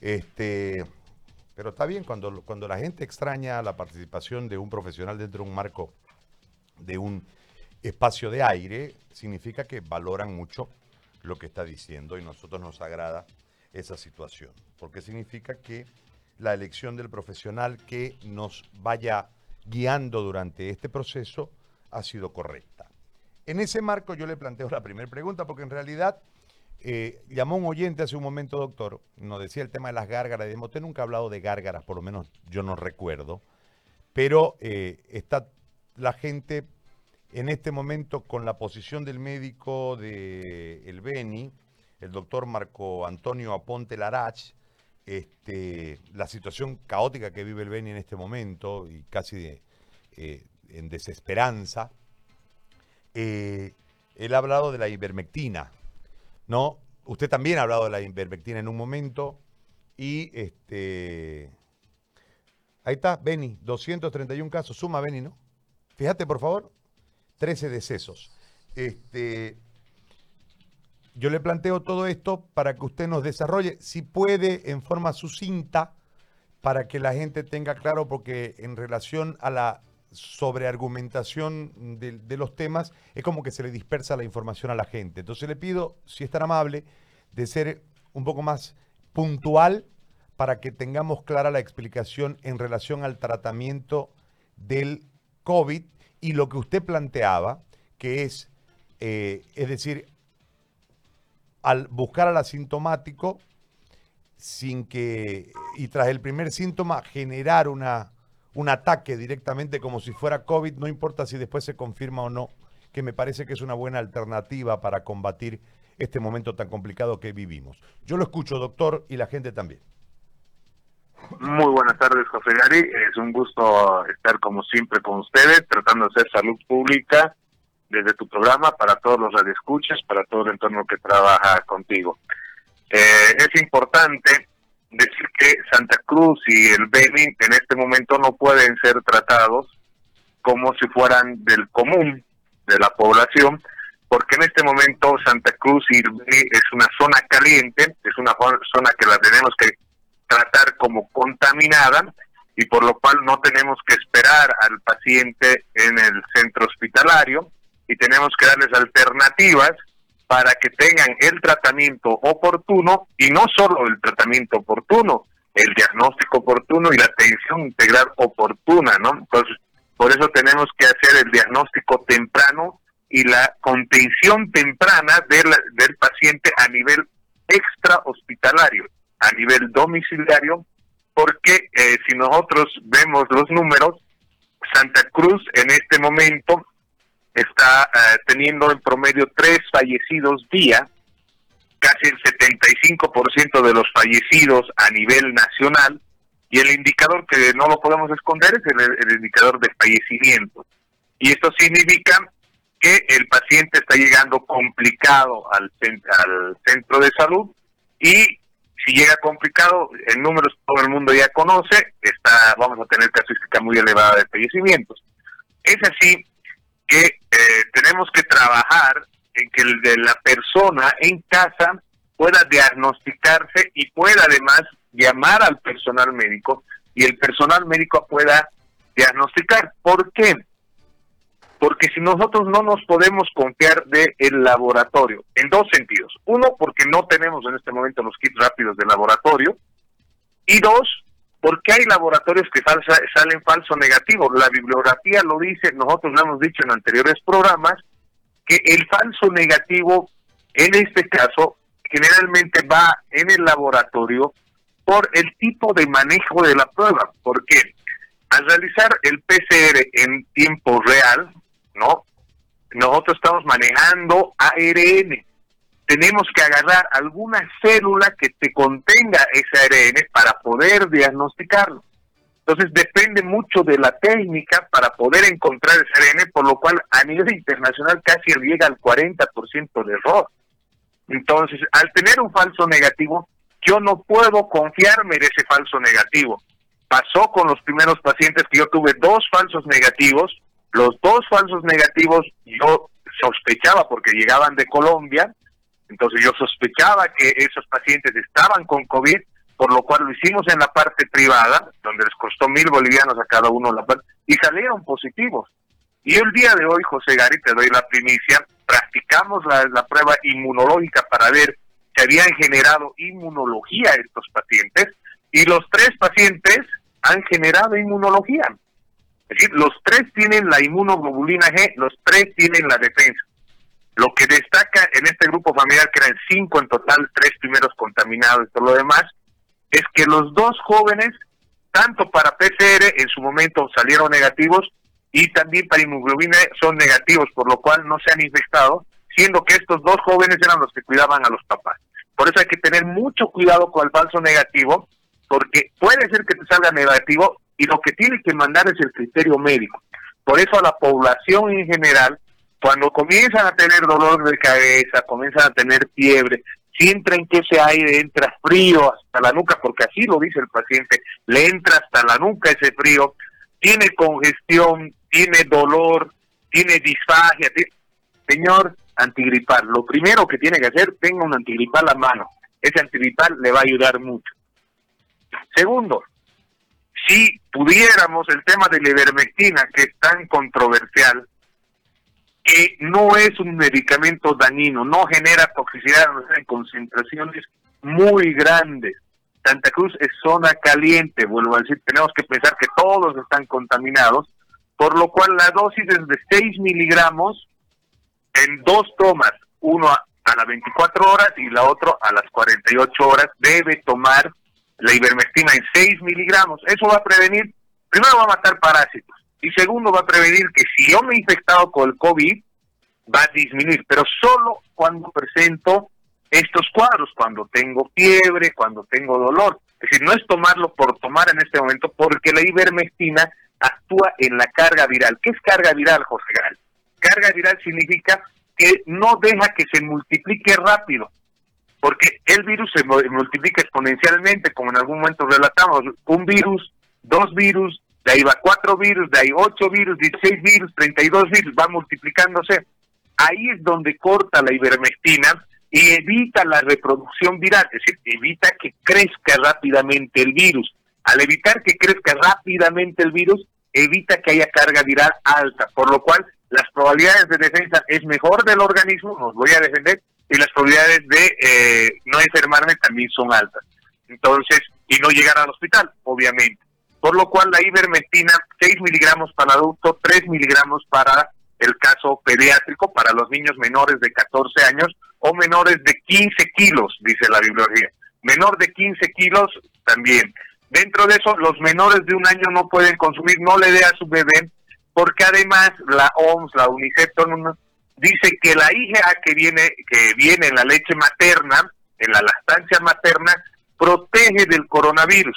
Este, pero está bien cuando, cuando la gente extraña la participación de un profesional dentro de un marco de un espacio de aire, significa que valoran mucho lo que está diciendo y nosotros nos agrada esa situación, porque significa que la elección del profesional que nos vaya guiando durante este proceso ha sido correcta. En ese marco yo le planteo la primera pregunta, porque en realidad eh, llamó un oyente hace un momento, doctor, nos decía el tema de las gárgaras. Usted nunca ha hablado de gárgaras, por lo menos yo no recuerdo, pero eh, está la gente en este momento con la posición del médico de Beni, el doctor Marco Antonio Aponte Larach, este, la situación caótica que vive el Beni en este momento y casi eh, en desesperanza. él ha hablado de la ivermectina, ¿no? Usted también ha hablado de la ivermectina en un momento y este... Ahí está, Beni, 231 casos, suma Beni, ¿no? Fíjate, por favor, 13 decesos. Este, yo le planteo todo esto para que usted nos desarrolle, si puede, en forma sucinta, para que la gente tenga claro, porque en relación a la sobreargumentación de, de los temas, es como que se le dispersa la información a la gente. Entonces le pido, si es tan amable, de ser un poco más puntual para que tengamos clara la explicación en relación al tratamiento del COVID y lo que usted planteaba, que es, eh, es decir, al buscar al asintomático, sin que, y tras el primer síntoma, generar una, un ataque directamente como si fuera COVID, no importa si después se confirma o no, que me parece que es una buena alternativa para combatir este momento tan complicado que vivimos. Yo lo escucho, doctor, y la gente también. Muy buenas tardes, José Gary. Es un gusto estar como siempre con ustedes, tratando de hacer salud pública desde tu programa para todos los radioescuchas, para todo el entorno que trabaja contigo. Eh, es importante decir que Santa Cruz y el Beni en este momento no pueden ser tratados como si fueran del común de la población, porque en este momento Santa Cruz y el Beni es una zona caliente, es una zona que la tenemos que tratar como contaminada y por lo cual no tenemos que esperar al paciente en el centro hospitalario y tenemos que darles alternativas para que tengan el tratamiento oportuno y no solo el tratamiento oportuno, el diagnóstico oportuno y la atención integral oportuna, ¿no? Entonces, por eso tenemos que hacer el diagnóstico temprano y la contención temprana del, del paciente a nivel extra hospitalario, a nivel domiciliario, porque eh, si nosotros vemos los números, Santa Cruz en este momento está eh, teniendo en promedio tres fallecidos día, casi el 75% de los fallecidos a nivel nacional, y el indicador que no lo podemos esconder es el, indicador de fallecimiento. Y esto significa que el paciente está llegando complicado al, al centro de salud y si llega complicado, en números todo el mundo ya conoce, está vamos a tener casuística muy elevada de fallecimientos. Es así que eh, tenemos que trabajar en que de la persona en casa pueda diagnosticarse y pueda además llamar al personal médico y el personal médico pueda diagnosticar. ¿Por qué? Porque si nosotros no nos podemos confiar del el laboratorio, en dos sentidos. Uno, porque no tenemos en este momento los kits rápidos de laboratorio. Y dos, porque hay laboratorios que salen falso negativo. La bibliografía lo dice, nosotros lo hemos dicho en anteriores programas, que el falso negativo, en este caso, generalmente va en el laboratorio por el tipo de manejo de la prueba. Porque al realizar el PCR en tiempo real, ¿no? Nosotros estamos manejando ARN tenemos que agarrar alguna célula que te contenga ese ARN para poder diagnosticarlo. Entonces depende mucho de la técnica para poder encontrar ese ARN, por lo cual a nivel internacional casi llega al 40% de error. Entonces, al tener un falso negativo, yo no puedo confiarme de ese falso negativo. Pasó con los primeros pacientes que yo tuve dos falsos negativos. Los dos falsos negativos yo sospechaba porque llegaban de Colombia, entonces yo sospechaba que esos pacientes estaban con COVID, por lo cual lo hicimos en la parte privada, donde les costó mil bolivianos a cada uno la parte, y salieron positivos. Y el día de hoy, José Gary, te doy la primicia, practicamos la, prueba inmunológica para ver si habían generado inmunología estos pacientes, y los tres pacientes han generado inmunología. Es decir, los tres tienen la inmunoglobulina G, los tres tienen la defensa. Lo que destaca en este grupo familiar, que eran cinco en total, tres primeros contaminados y todo lo demás, es que los dos jóvenes, tanto para PCR en su momento salieron negativos y también para inmunoglobina son negativos, por lo cual no se han infectado, siendo que estos dos jóvenes eran los que cuidaban a los papás. Por eso hay que tener mucho cuidado con el falso negativo, porque puede ser que te salga negativo y lo que tiene que mandar es el criterio médico. Por eso a la población en general, cuando comienzan a tener dolor de cabeza, comienzan a tener fiebre, sienten que ese aire entra frío hasta la nuca, porque así lo dice el paciente, le entra hasta la nuca ese frío, tiene congestión, tiene dolor, tiene disfagia. Señor antigripal, lo primero que tiene que hacer, tenga un antigripal a mano. Ese antigripal le va a ayudar mucho. Segundo, si pudiéramos el tema de la ivermectina, que es tan controversial, que no es un medicamento dañino, no genera toxicidad en concentraciones muy grandes. Santa Cruz es zona caliente, vuelvo a decir, tenemos que pensar que todos están contaminados, por lo cual la dosis es de 6 miligramos en dos tomas, uno a, las 24 horas y la otra a las 48 horas, debe tomar la ivermectina en 6 miligramos. Eso va a prevenir, primero va a matar parásitos, y segundo va a prevenir que si yo me he infectado con el COVID, va a disminuir, pero solo cuando presento estos cuadros, cuando tengo fiebre, cuando tengo dolor. Es decir, no es tomarlo por tomar en este momento, porque la ivermectina actúa en la carga viral. ¿Qué es carga viral, José Gal? Carga viral significa que no deja que se multiplique rápido, porque el virus se multiplica exponencialmente, como en algún momento relatamos, un virus, dos virus, de ahí va cuatro virus, de ahí ocho virus, 16 virus, 32 virus, va multiplicándose. Ahí es donde corta la ivermectina y evita la reproducción viral, es decir, evita que crezca rápidamente el virus. Al evitar que crezca rápidamente el virus, evita que haya carga viral alta, por lo cual las probabilidades de defensa es mejor del organismo, nos voy a defender, y las probabilidades de eh, no enfermarme también son altas. Entonces, y no llegar al hospital, obviamente por lo cual la ivermectina 6 miligramos para adulto, 3 miligramos para el caso pediátrico, para los niños menores de 14 años o menores de 15 kilos, dice la bibliografía. Menor de 15 kilos también. Dentro de eso, los menores de un año no pueden consumir, no le dé a su bebé, porque además la OMS, la UNICEF, dice que la IgA que viene, que viene en la leche materna, en la lactancia materna, protege del coronavirus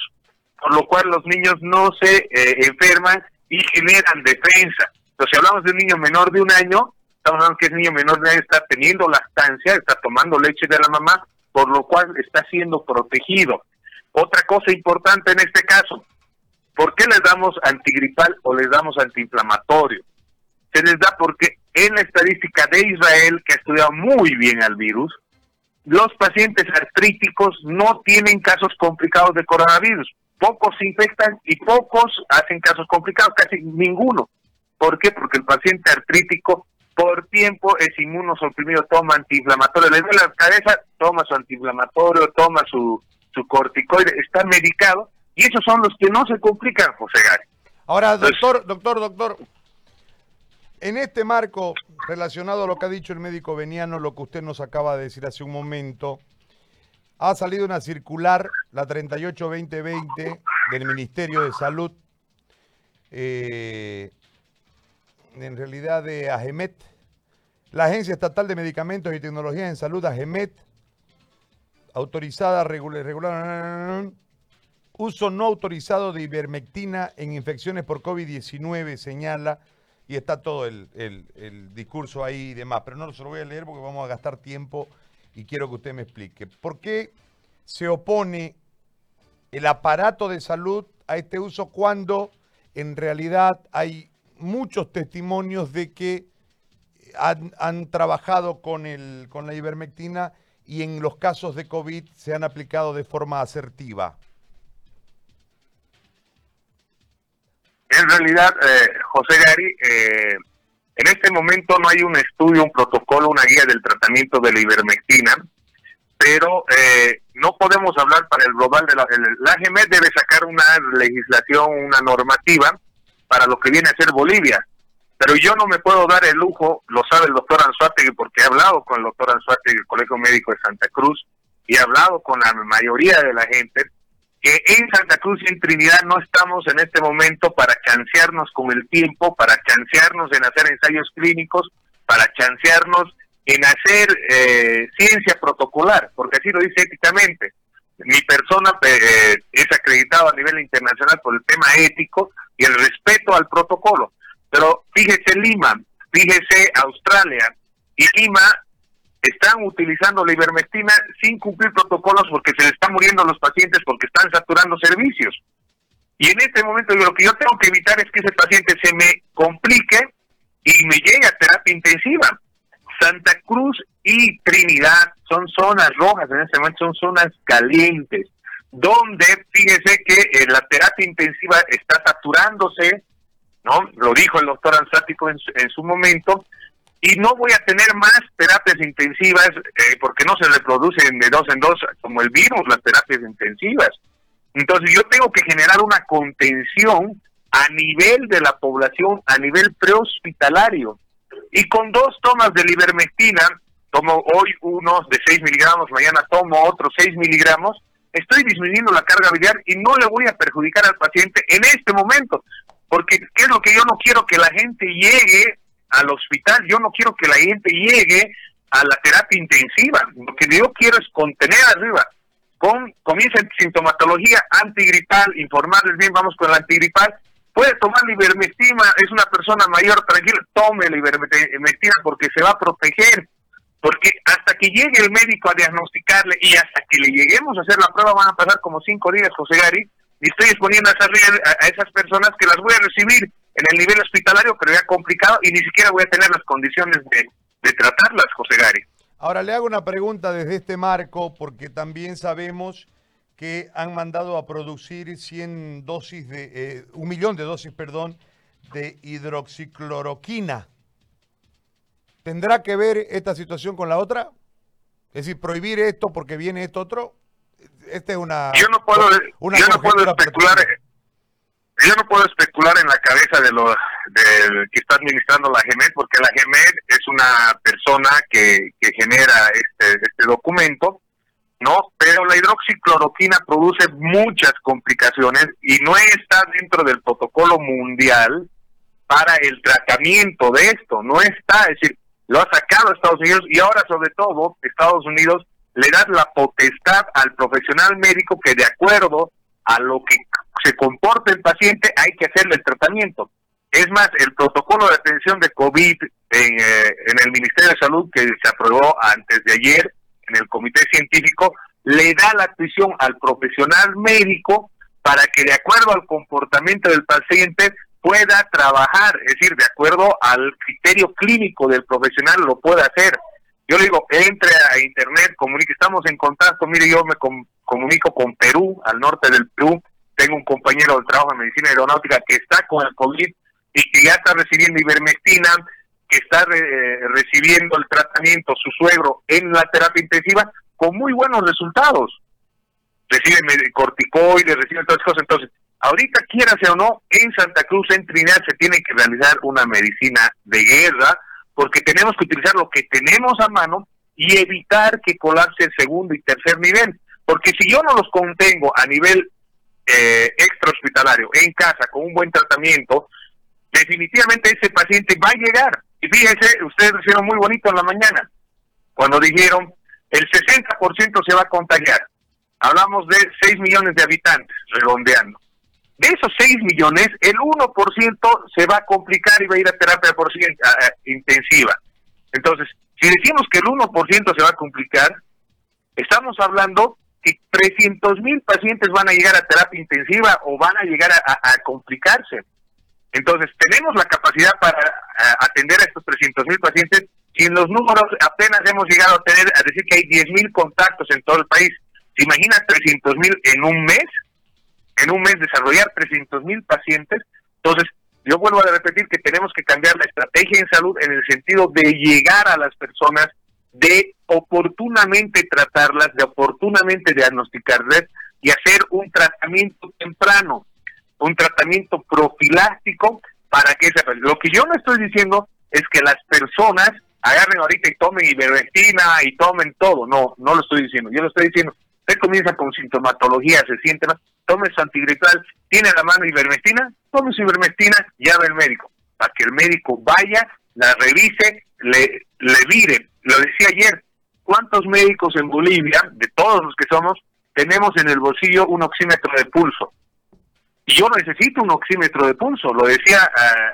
por lo cual los niños no se eh, enferman y generan defensa. Entonces, si hablamos de un niño menor de un año, estamos hablando que ese niño menor de un año está teniendo lactancia, está tomando leche de la mamá, por lo cual está siendo protegido. Otra cosa importante en este caso, ¿por qué les damos antigripal o les damos antiinflamatorio? Se les da porque en la estadística de Israel, que ha estudiado muy bien al virus, los pacientes artríticos no tienen casos complicados de coronavirus pocos se infectan y pocos hacen casos complicados, casi ninguno. ¿Por qué? Porque el paciente artrítico por tiempo es inmunosuprimido, toma antiinflamatorio, le duele la cabeza, toma su antiinflamatorio, toma su, su corticoide, está medicado y esos son los que no se complican, José Gary. Ahora, doctor, doctor, doctor, en este marco relacionado a lo que ha dicho el médico veniano, lo que usted nos acaba de decir hace un momento, ha salido una circular, la 38-2020, del Ministerio de Salud, eh, en realidad de AGEMET, la Agencia Estatal de Medicamentos y Tecnologías en Salud, AGEMET, autorizada, regular, uso no autorizado de ivermectina en infecciones por COVID-19, señala, y está todo el, el discurso ahí y demás, pero no se lo voy a leer porque vamos a gastar tiempo y quiero que usted me explique. ¿Por qué se opone el aparato de salud a este uso cuando en realidad hay muchos testimonios de que han, trabajado con, el, con la ivermectina y en los casos de COVID se han aplicado de forma asertiva? En realidad, eh, José Gary, eh, en este momento no hay un estudio, un protocolo, una guía del tratamiento de la ivermectina, pero eh, no podemos hablar para el global de la, la AGMED debe sacar una legislación, una normativa para lo que viene a ser Bolivia. Pero yo no me puedo dar el lujo, lo sabe el doctor Anzuategui, porque he hablado con el doctor Anzuategui del Colegio Médico de Santa Cruz y he hablado con la mayoría de la gente, que en Santa Cruz y en Trinidad no estamos en este momento para chancearnos con el tiempo, para chancearnos en hacer ensayos clínicos, para chancearnos en hacer eh, ciencia protocolar, porque así lo dice éticamente. Mi persona eh, es acreditado a nivel internacional por el tema ético y el respeto al protocolo. Pero fíjese Lima, fíjese Australia y Lima están utilizando la ivermectina sin cumplir protocolos porque se les están muriendo los pacientes porque están saturando servicios. Y en este momento lo que yo tengo que evitar es que ese paciente se me complique y me llegue a terapia intensiva. Santa Cruz y Trinidad son zonas rojas, en este momento son zonas calientes, donde fíjese que eh, la terapia intensiva está saturándose, ¿no? Lo dijo el doctor Anzático en, en su momento, y no voy a tener más terapias intensivas eh, porque no se reproducen de dos en dos como el virus, las terapias intensivas. Entonces yo tengo que generar una contención a nivel de la población, a nivel prehospitalario. Y con dos tomas de ivermectina, tomo hoy unos de 6 miligramos, mañana tomo otros 6 miligramos, estoy disminuyendo la carga biliar y no le voy a perjudicar al paciente en este momento. Porque ¿qué es lo que yo no quiero? Que la gente llegue al hospital, yo no quiero que la gente llegue a la terapia intensiva, lo que yo quiero es contener arriba. Con, comienza sintomatología antigripal, informarles bien, vamos con la antigripal, puede tomar la ivermectina, es una persona mayor, tranquila, tome la ivermectina porque se va a proteger, porque hasta que llegue el médico a diagnosticarle y hasta que le lleguemos a hacer la prueba van a pasar como cinco días, José Gary, y estoy exponiendo a esas, a esas personas que las voy a recibir en el nivel hospitalario, pero ya complicado y ni siquiera voy a tener las condiciones de, tratarlas, José Gary. Ahora le hago una pregunta desde este marco, porque también sabemos que han mandado a producir 100 dosis de, eh, un millón de dosis, perdón, de hidroxicloroquina. ¿Tendrá que ver esta situación con la otra? Es decir, prohibir esto porque viene esto otro. Esta es una. Yo no puedo, yo no puedo especular yo no puedo especular en la cabeza de lo del que está administrando la GEMED, porque la GEMED es una persona que, que genera este, este documento, ¿no? Pero la hidroxicloroquina produce muchas complicaciones y no está dentro del protocolo mundial para el tratamiento de esto, no está, es decir, lo ha sacado Estados Unidos y ahora sobre todo Estados Unidos le da la potestad al profesional médico que de acuerdo a lo que se comporta el paciente, hay que hacerle el tratamiento. Es más, el protocolo de atención de COVID en, eh, en el Ministerio de Salud que se aprobó antes de ayer en el Comité Científico, le da la atención al profesional médico para que de acuerdo al comportamiento del paciente pueda trabajar, es decir, de acuerdo al criterio clínico del profesional lo pueda hacer. Yo le digo, entre a internet, comunique, estamos en contacto, mire, yo me comunico con Perú, al norte del Perú, tengo un compañero de trabajo en medicina aeronáutica que está con el COVID y que ya está recibiendo ivermectina, que está recibiendo el tratamiento, su suegro, en la terapia intensiva, con muy buenos resultados. Reciben corticoides, reciben todas cosas. Entonces, ahorita, quiera o no, en Santa Cruz, en Trinidad, se tiene que realizar una medicina de guerra, porque tenemos que utilizar lo que tenemos a mano y evitar que colapse el segundo y tercer nivel. Porque si yo no los contengo a nivel eh, extra hospitalario en casa con un buen tratamiento, definitivamente ese paciente va a llegar. Y fíjense, ustedes hicieron muy bonito en la mañana, cuando dijeron el 60% se va a contagiar. Hablamos de 6 millones de habitantes, redondeando. De esos 6 millones, el 1% se va a complicar y va a ir a terapia intensiva. Entonces, si decimos que el 1% se va a complicar, estamos hablando que 300 mil pacientes van a llegar a terapia intensiva o van a llegar a, complicarse. Entonces, tenemos la capacidad para atender a estos 300 mil pacientes Si en los números apenas hemos llegado a tener, a decir que hay 10.000 contactos en todo el país, ¿se imagina 300.000 en un mes? En un mes desarrollar 300.000 pacientes. Entonces, yo vuelvo a repetir que tenemos que cambiar la estrategia en salud en el sentido de llegar a las personas, de oportunamente tratarlas, de oportunamente diagnosticarlas y hacer un tratamiento temprano, un tratamiento profiláctico para que esa Lo que yo no estoy diciendo es que las personas agarren ahorita y tomen ivermectina y tomen todo. No, no lo estoy diciendo. Yo lo estoy diciendo. Usted comienza con sintomatología, se siente mal, tome su antigripal, tiene la mano ivermectina, tome su ivermectina, llame al médico, para que el médico vaya, la revise, le, le vire. Lo decía ayer, ¿cuántos médicos en Bolivia, de todos los que somos, tenemos en el bolsillo un oxímetro de pulso? Y yo necesito un oxímetro de pulso, lo decía ah,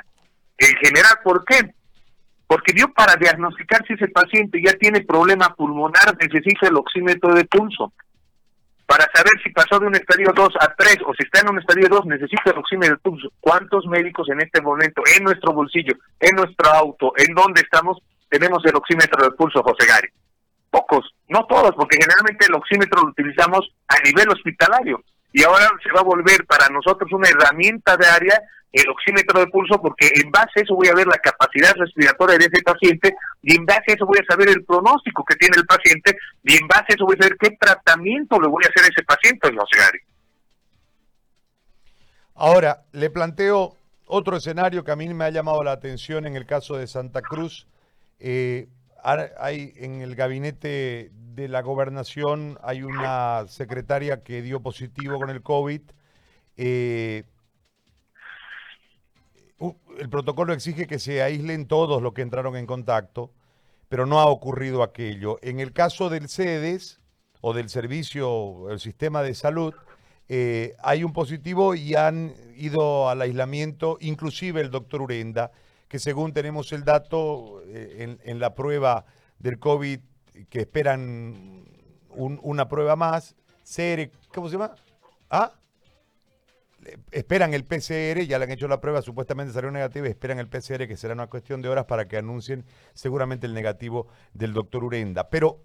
en general, ¿por qué? Porque yo para diagnosticar si ese paciente ya tiene problema pulmonar necesito el oxímetro de pulso. Para saber si pasó de un estadio 2 a 3 o si está en un estadio 2 necesito el oxímetro de pulso. ¿Cuántos médicos en este momento, en nuestro bolsillo, en nuestro auto, en donde estamos, tenemos el oxímetro de pulso, José Gary? Pocos, no todos, porque generalmente el oxímetro lo utilizamos a nivel hospitalario y ahora se va a volver para nosotros una herramienta de área el oxímetro de pulso porque en base a eso voy a ver la capacidad respiratoria de ese paciente y en base a eso voy a saber el pronóstico que tiene el paciente y en base a eso voy a saber qué tratamiento le voy a hacer a ese paciente, Gary. Ahora, le planteo otro escenario que a mí me ha llamado la atención en el caso de Santa Cruz. Eh, hay en el gabinete de la gobernación hay una secretaria que dio positivo con el COVID. Eh, el protocolo exige que se aíslen todos los que entraron en contacto, pero no ha ocurrido aquello. En el caso del CEDES o del servicio, el sistema de salud, eh, hay un positivo y han ido al aislamiento, inclusive el doctor Urenda, que según tenemos el dato eh, en, la prueba del COVID, que esperan una prueba más, CR, ¿cómo se llama? ¿Ah? Esperan el PCR, ya le han hecho la prueba, supuestamente salió negativa, esperan el PCR, que será una cuestión de horas para que anuncien seguramente el negativo del doctor Urenda. Pero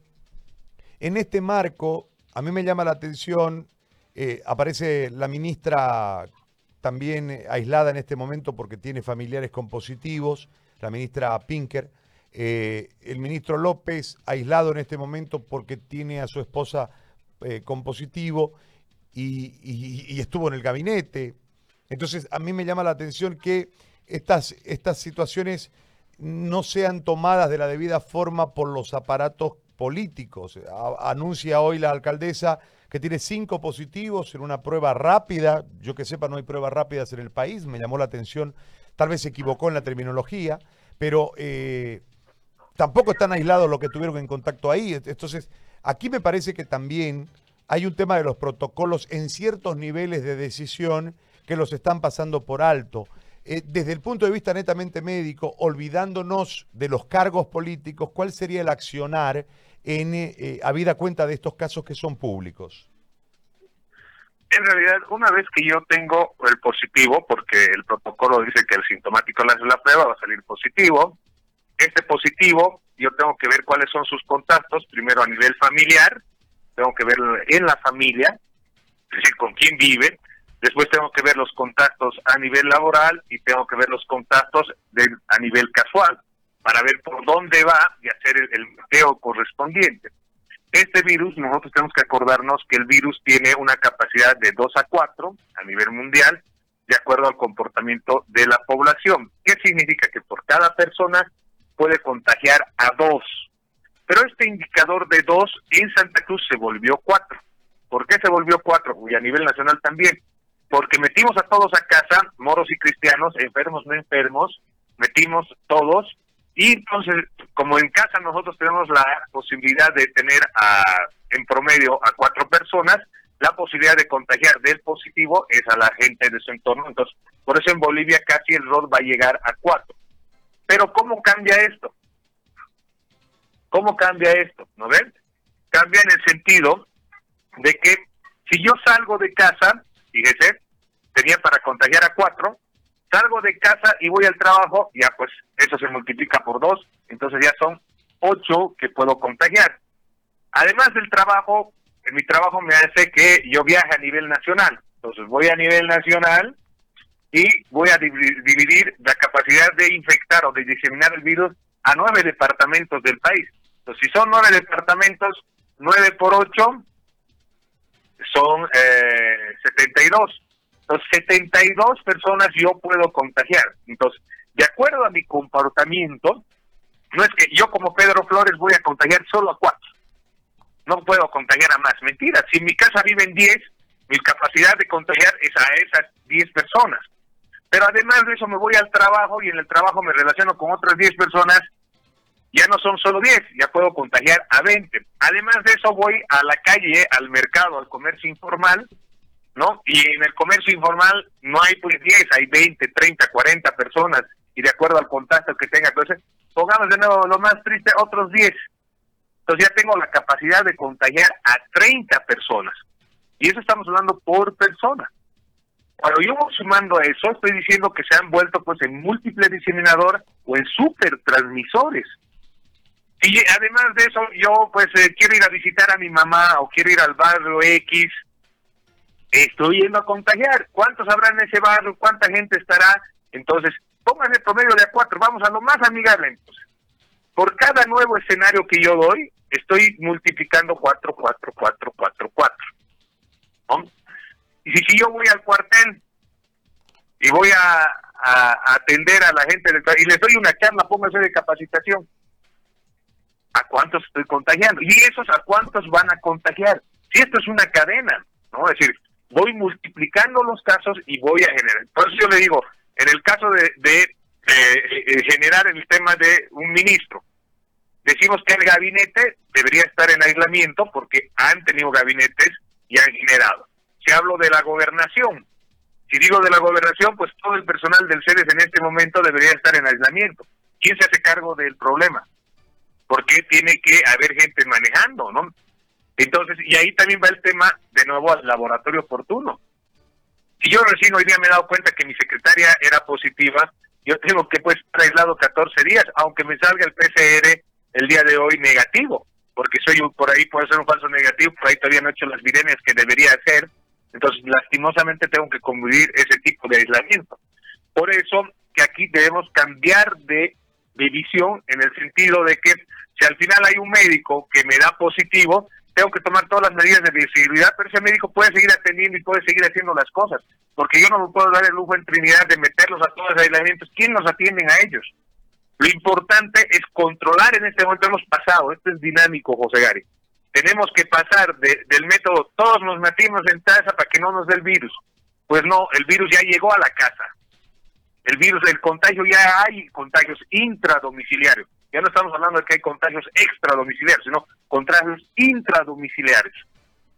en este marco, a mí me llama la atención, eh, aparece la ministra también eh, aislada en este momento porque tiene familiares con positivos, la ministra Pinker. Eh, el ministro López aislado en este momento porque tiene a su esposa eh, con positivo y, estuvo en el gabinete. Entonces, a mí me llama la atención que estas, estas situaciones no sean tomadas de la debida forma por los aparatos políticos. anuncia hoy la alcaldesa que tiene cinco positivos en una prueba rápida. Yo que sepa, no hay pruebas rápidas en el país. Me llamó la atención. Tal vez se equivocó en la terminología, pero eh, tampoco están aislados los que tuvieron en contacto ahí. Entonces, aquí me parece que también hay un tema de los protocolos en ciertos niveles de decisión que los están pasando por alto. Eh, desde el punto de vista netamente médico, olvidándonos de los cargos políticos, ¿cuál sería el accionar en eh, habida cuenta de estos casos que son públicos? En realidad, una vez que yo tengo el positivo, porque el protocolo dice que el sintomático le hace la prueba, va a salir positivo. Este positivo, yo tengo que ver cuáles son sus contactos, primero a nivel familiar, tengo que ver en la familia, es decir, con quién vive, después tengo que ver los contactos a nivel laboral y tengo que ver los contactos de, a nivel casual para ver por dónde va y hacer el, el correspondiente. Este virus, nosotros tenemos que acordarnos que el virus tiene una capacidad de 2 a 4 a nivel mundial, de acuerdo al comportamiento de la población. ¿Qué significa? Que por cada persona puede contagiar a dos. Pero este indicador de dos en Santa Cruz se volvió 4. ¿Por qué se volvió 4? Y a nivel nacional también. Porque metimos a todos a casa, moros y cristianos, enfermos, no enfermos, metimos todos y entonces, como en casa nosotros tenemos la posibilidad de tener a, en promedio a cuatro personas, la posibilidad de contagiar del positivo es a la gente de su entorno. Entonces, por eso en Bolivia casi el rol va a llegar a cuatro. Pero ¿cómo cambia esto? ¿Cómo cambia esto? ¿No ven? Cambia en el sentido de que si yo salgo de casa, fíjese, tenía para contagiar a cuatro, salgo de casa y voy al trabajo, ya pues eso se multiplica por dos, entonces ya son ocho que puedo contagiar. Además del trabajo, mi trabajo me hace que yo viaje a nivel nacional. Entonces voy a nivel nacional y voy a dividir la capacidad de infectar o de diseminar el virus a nueve departamentos del país. Entonces, si son nueve departamentos, nueve por ocho son eh, 72. Entonces, 72 personas yo puedo contagiar. Entonces, de acuerdo a mi comportamiento, no es que yo como Pedro Flores voy a contagiar solo a cuatro. No puedo contagiar a más. Mentira, si en mi casa viven 10, mi capacidad de contagiar es a esas 10 personas. Pero además de eso me voy al trabajo y en el trabajo me relaciono con otras 10 personas. Ya no son solo 10, ya puedo contagiar a 20. Además de eso voy a la calle, al mercado, al comercio informal, ¿no? Y en el comercio informal no hay pues 10, hay 20, 30, 40 personas y de acuerdo al contacto que tenga. Entonces, pongamos de nuevo lo más triste, otros 10. Entonces ya tengo la capacidad de contagiar a 30 personas. Y eso estamos hablando por persona. Cuando yo voy sumando a eso, estoy diciendo que se han vuelto pues en múltiples diseminadores o en super transmisores. Y además de eso, yo pues eh, quiero ir a visitar a mi mamá o quiero ir al barrio X, estoy yendo a contagiar. ¿Cuántos habrá en ese barrio? ¿Cuánta gente estará? Entonces, pónganle el promedio de a cuatro, vamos a lo más amigable entonces. Por cada nuevo escenario que yo doy, estoy multiplicando cuatro, cuatro, cuatro, cuatro, cuatro. Y si, yo voy al cuartel y voy a, atender a la gente y les doy una charla, póngase de capacitación, ¿a cuántos estoy contagiando? Y esos a cuántos van a contagiar. Si esto es una cadena, ¿no? Es decir, voy multiplicando los casos y voy a generar. Por eso yo le digo, en el caso de, eh, eh, generar el tema de un ministro, decimos que el gabinete debería estar en aislamiento porque han tenido gabinetes y han generado. Si hablo de la gobernación, si digo de la gobernación, pues todo el personal del CEDES en este momento debería estar en aislamiento. ¿Quién se hace cargo del problema? Porque tiene que haber gente manejando, ¿no? Entonces, y ahí también va el tema de nuevo al laboratorio oportuno. Si yo recién hoy día me he dado cuenta que mi secretaria era positiva, yo tengo que pues estar aislado 14 días, aunque me salga el PCR el día de hoy negativo, porque soy por ahí puede ser un falso negativo, por ahí todavía no he hecho las viremias que debería hacer, entonces lastimosamente tengo que convivir ese tipo de aislamiento. Por eso que aquí debemos cambiar de, de visión en el sentido de que si al final hay un médico que me da positivo, tengo que tomar todas las medidas de visibilidad, pero ese médico puede seguir atendiendo y puede seguir haciendo las cosas, porque yo no me puedo dar el lujo en Trinidad de meterlos a todos los aislamientos. ¿Quién nos atienden a ellos? Lo importante es controlar en este momento, hemos pasado, esto es dinámico, José Gary. Tenemos que pasar del método, todos nos metimos en casa para que no nos dé el virus. Pues no, el virus ya llegó a la casa. El virus, el contagio, ya hay contagios intradomiciliarios. Ya no estamos hablando de que hay contagios extradomiciliarios, sino contagios intradomiciliarios.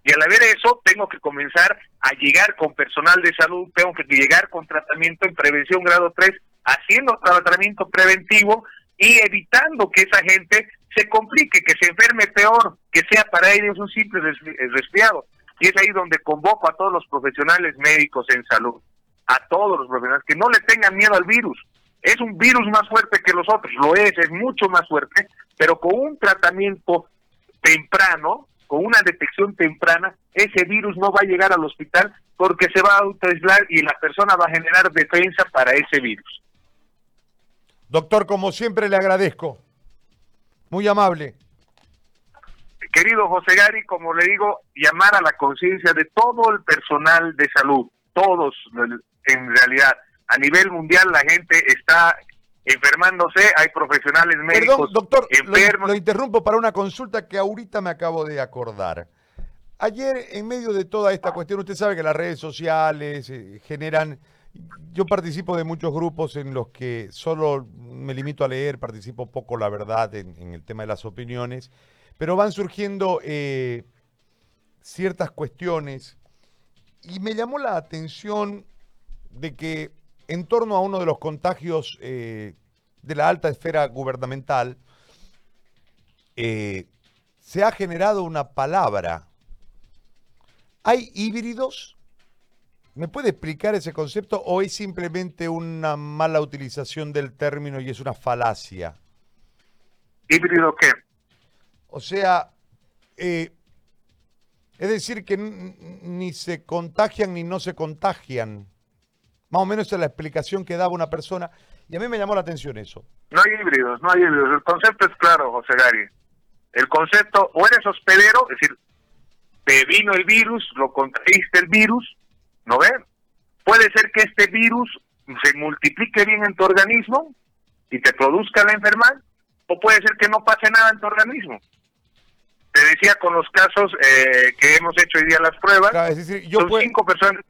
Y al haber eso, tengo que comenzar a llegar con personal de salud, tengo que llegar con tratamiento en prevención grado 3 haciendo tratamiento preventivo y evitando que esa gente se complique, que se enferme peor, que sea para ellos un simple resfriado. Y es ahí donde convoco a todos los profesionales médicos en salud, a todos los profesionales, que no le tengan miedo al virus. Es un virus más fuerte que los otros, lo es, es mucho más fuerte, pero con un tratamiento temprano, con una detección temprana, ese virus no va a llegar al hospital porque se va a autoaislar y la persona va a generar defensa para ese virus. Doctor, como siempre le agradezco. Muy amable. Querido José Gary, como le digo, llamar a la conciencia de todo el personal de salud, todos en realidad. A nivel mundial la gente está enfermándose, hay profesionales médicos Perdón, doctor, enfermos. Lo, lo interrumpo para una consulta que ahorita me acabo de acordar. Ayer, en medio de toda esta cuestión, usted sabe que las redes sociales eh, generan yo participo de muchos grupos en los que solo me limito a leer, participo poco, la verdad, en, el tema de las opiniones, pero van surgiendo eh, ciertas cuestiones y me llamó la atención de que en torno a uno de los contagios eh, de la alta esfera gubernamental, eh, se ha generado una palabra. ¿Hay híbridos? ¿Me puede explicar ese concepto o es simplemente una mala utilización del término y es una falacia? ¿Híbrido qué? O sea, eh, es decir, que ni se contagian ni no se contagian. Más o menos esa es la explicación que daba una persona. Y a mí me llamó la atención eso. No hay híbridos, no hay híbridos. El concepto es claro, José Gary. El concepto, o eres hospedero, es decir, te vino el virus, lo contraíste el virus, ¿no ven? Puede ser que este virus se multiplique bien en tu organismo y te produzca la enfermedad, o puede ser que no pase nada en tu organismo. Te decía con los casos eh, que hemos hecho hoy día las pruebas, es decir, yo son puedo, cinco personas.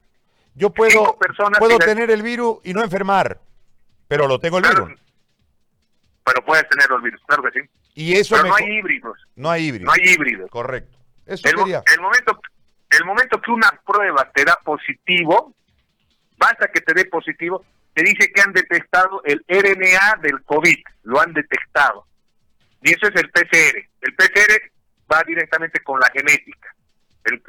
Yo puedo, puedo tener el virus y no enfermar, pero lo tengo el virus. Pero puedes tener el virus, claro que sí. Y eso pero no hay híbridos. No hay híbridos. No hay híbridos. Correcto. Eso el, el, momento, el momento que una prueba te da positivo, basta que te dé positivo, te dice que han detectado el RNA del COVID, lo han detectado. Y eso es el PCR. El PCR va directamente con la genética.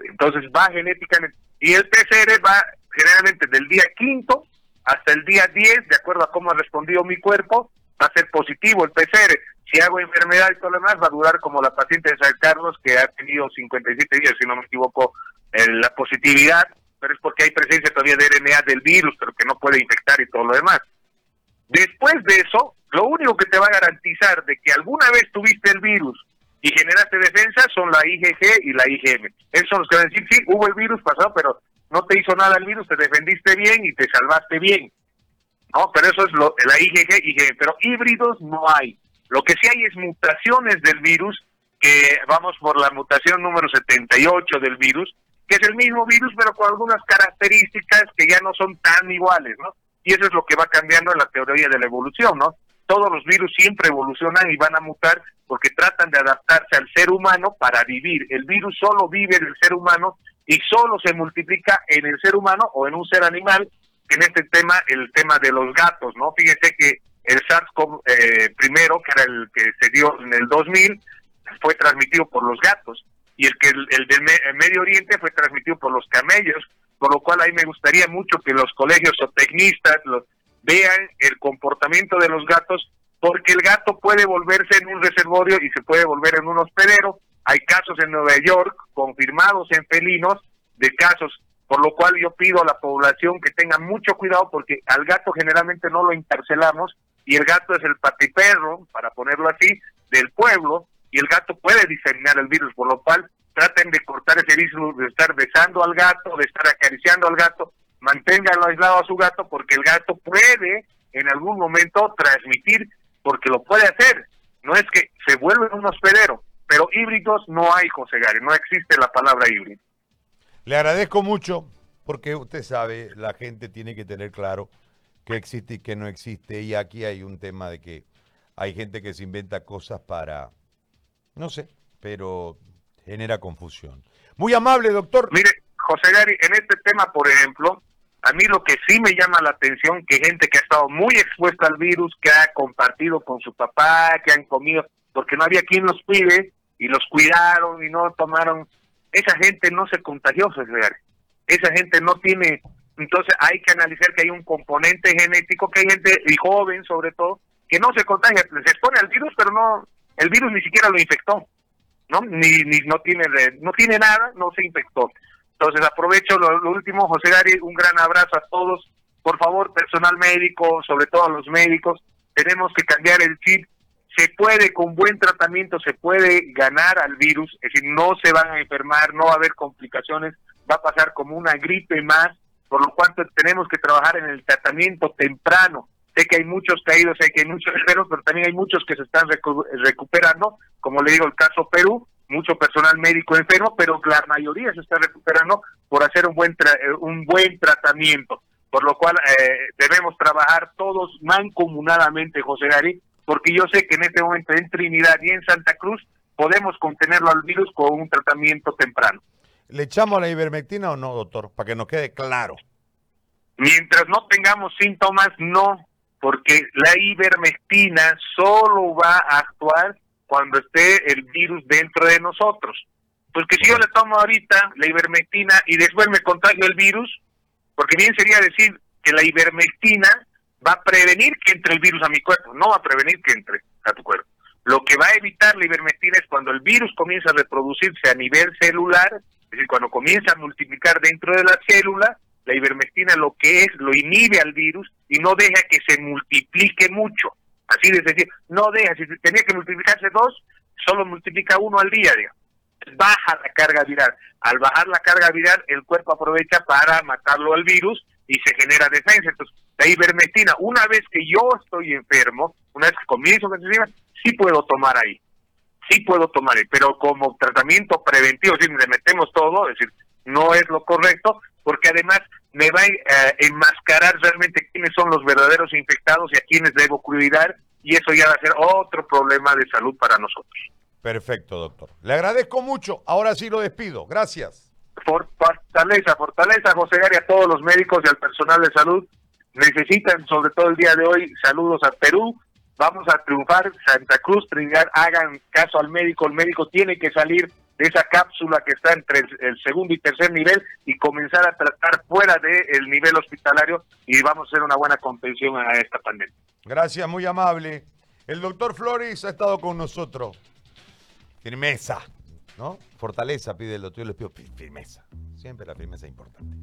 entonces va genéticamente. Y el PCR va generalmente del día quinto hasta el día 10, de acuerdo a cómo ha respondido mi cuerpo, va a ser positivo el PCR. Si hago enfermedad y todo lo demás, va a durar como la paciente de San Carlos, que ha tenido 57 días, si no me equivoco, en la positividad, pero es porque hay presencia todavía de RNA del virus, pero que no puede infectar y todo lo demás. Después de eso, lo único que te va a garantizar de que alguna vez tuviste el virus y generaste defensa son la IgG y la IgM. Esos son los que van a decir, sí, hubo el virus pasado, pero no te hizo nada el virus, te defendiste bien y te salvaste bien. No, pero eso es lo, la IgG. Pero híbridos no hay. Lo que sí hay es mutaciones del virus, que vamos por la mutación número 78 del virus, que es el mismo virus, pero con algunas características que ya no son tan iguales, ¿no? Y eso es lo que va cambiando en la teoría de la evolución, ¿no? Todos los virus siempre evolucionan y van a mutar porque tratan de adaptarse al ser humano para vivir. El virus solo vive en el ser humano y solo se multiplica en el ser humano o en un ser animal, en este tema, el tema de los gatos, ¿no? Fíjense que el SARS-CoV eh, primero, que era el que se dio en el 2000, fue transmitido por los gatos y el que el, del Medio Oriente fue transmitido por los camellos, por lo cual ahí me gustaría mucho que los colegios o tecnistas los, vean el comportamiento de los gatos, porque el gato puede volverse en un reservorio y se puede volver en un hospedero. Hay casos en Nueva York confirmados en felinos de casos, por lo cual yo pido a la población que tenga mucho cuidado porque al gato generalmente no lo encarcelamos y el gato es el patiperro, para ponerlo así, del pueblo y el gato puede diseminar el virus, por lo cual traten de cortar ese virus, de estar besando al gato, de estar acariciando al gato, manténganlo aislado a su gato porque el gato puede en algún momento transmitir, porque lo puede hacer. No es que se vuelve un hospedero, pero híbridos no hay, José Gary, no existe la palabra híbrido. Le agradezco mucho porque usted sabe, la gente tiene que tener claro que existe y que no existe. Y aquí hay un tema de que hay gente que se inventa cosas para, no sé, pero genera confusión. Muy amable, doctor. Mire, José Gary, en este tema, por ejemplo, a mí lo que sí me llama la atención, que gente que ha estado muy expuesta al virus, que ha compartido con su papá, que han comido, porque no había quien los cuide, y los cuidaron y no tomaron, esa gente no se contagió, esa gente no tiene, entonces hay que analizar que hay un componente genético, que hay gente, y joven sobre todo, que no se contagia, se expone al virus, pero no, el virus ni siquiera lo infectó, ¿no? Ni, ni no tiene, no tiene nada, no se infectó. Entonces aprovecho lo, último, José Gary, un gran abrazo a todos. Por favor, personal médico, sobre todo a los médicos, tenemos que cambiar el chip. Se puede, con buen tratamiento, se puede ganar al virus, es decir, no se van a enfermar, no va a haber complicaciones, va a pasar como una gripe más, por lo cual tenemos que trabajar en el tratamiento temprano. Sé que hay muchos caídos, sé que hay muchos enfermos, pero también hay muchos que se están recuperando, como le digo, el caso Perú, mucho personal médico enfermo, pero la mayoría se está recuperando por hacer un buen eh, un buen tratamiento, por lo cual eh, debemos trabajar todos mancomunadamente, José Gary, porque yo sé que en este momento en Trinidad y en Santa Cruz podemos contenerlo al virus con un tratamiento temprano. ¿Le echamos la ivermectina o no, doctor? Para que nos quede claro. Mientras no tengamos síntomas, no, porque la ivermectina solo va a actuar cuando esté el virus dentro de nosotros. Porque si yo le tomo ahorita la ivermectina y después me contagio el virus, porque bien sería decir que la ivermectina va a prevenir que entre el virus a mi cuerpo, no va a prevenir que entre a tu cuerpo. Lo que va a evitar la ivermectina es cuando el virus comienza a reproducirse a nivel celular, es decir, cuando comienza a multiplicar dentro de la célula, la ivermectina lo que es, lo inhibe al virus y no deja que se multiplique mucho. Así de decir, no deja, si tenía que multiplicarse dos, solo multiplica uno al día, digamos. Baja la carga viral. Al bajar la carga viral, el cuerpo aprovecha para matarlo al virus y se genera defensa. Entonces, la ivermectina, una vez que yo estoy enfermo, una vez que comienzo con sí puedo tomar ahí. Sí puedo tomar ahí, pero como tratamiento preventivo, si le metemos todo, es decir, no es lo correcto, porque además me va a eh, enmascarar realmente quiénes son los verdaderos infectados y a quienes debo cuidar, y eso ya va a ser otro problema de salud para nosotros. Perfecto, doctor. Le agradezco mucho. Ahora sí lo despido. Gracias. Fortaleza, fortaleza, José Gary, a todos los médicos y al personal de salud. Necesitan, sobre todo el día de hoy, saludos a Perú. Vamos a triunfar. Santa Cruz, Trinidad, hagan caso al médico. El médico tiene que salir de esa cápsula que está entre el, segundo y tercer nivel y comenzar a tratar fuera del nivel hospitalario y vamos a hacer una buena contención a esta pandemia. Gracias, muy amable. El doctor Flores ha estado con nosotros. Firmeza, ¿no? Fortaleza pide el doctor, yo les pido firmeza. Siempre la firmeza es importante.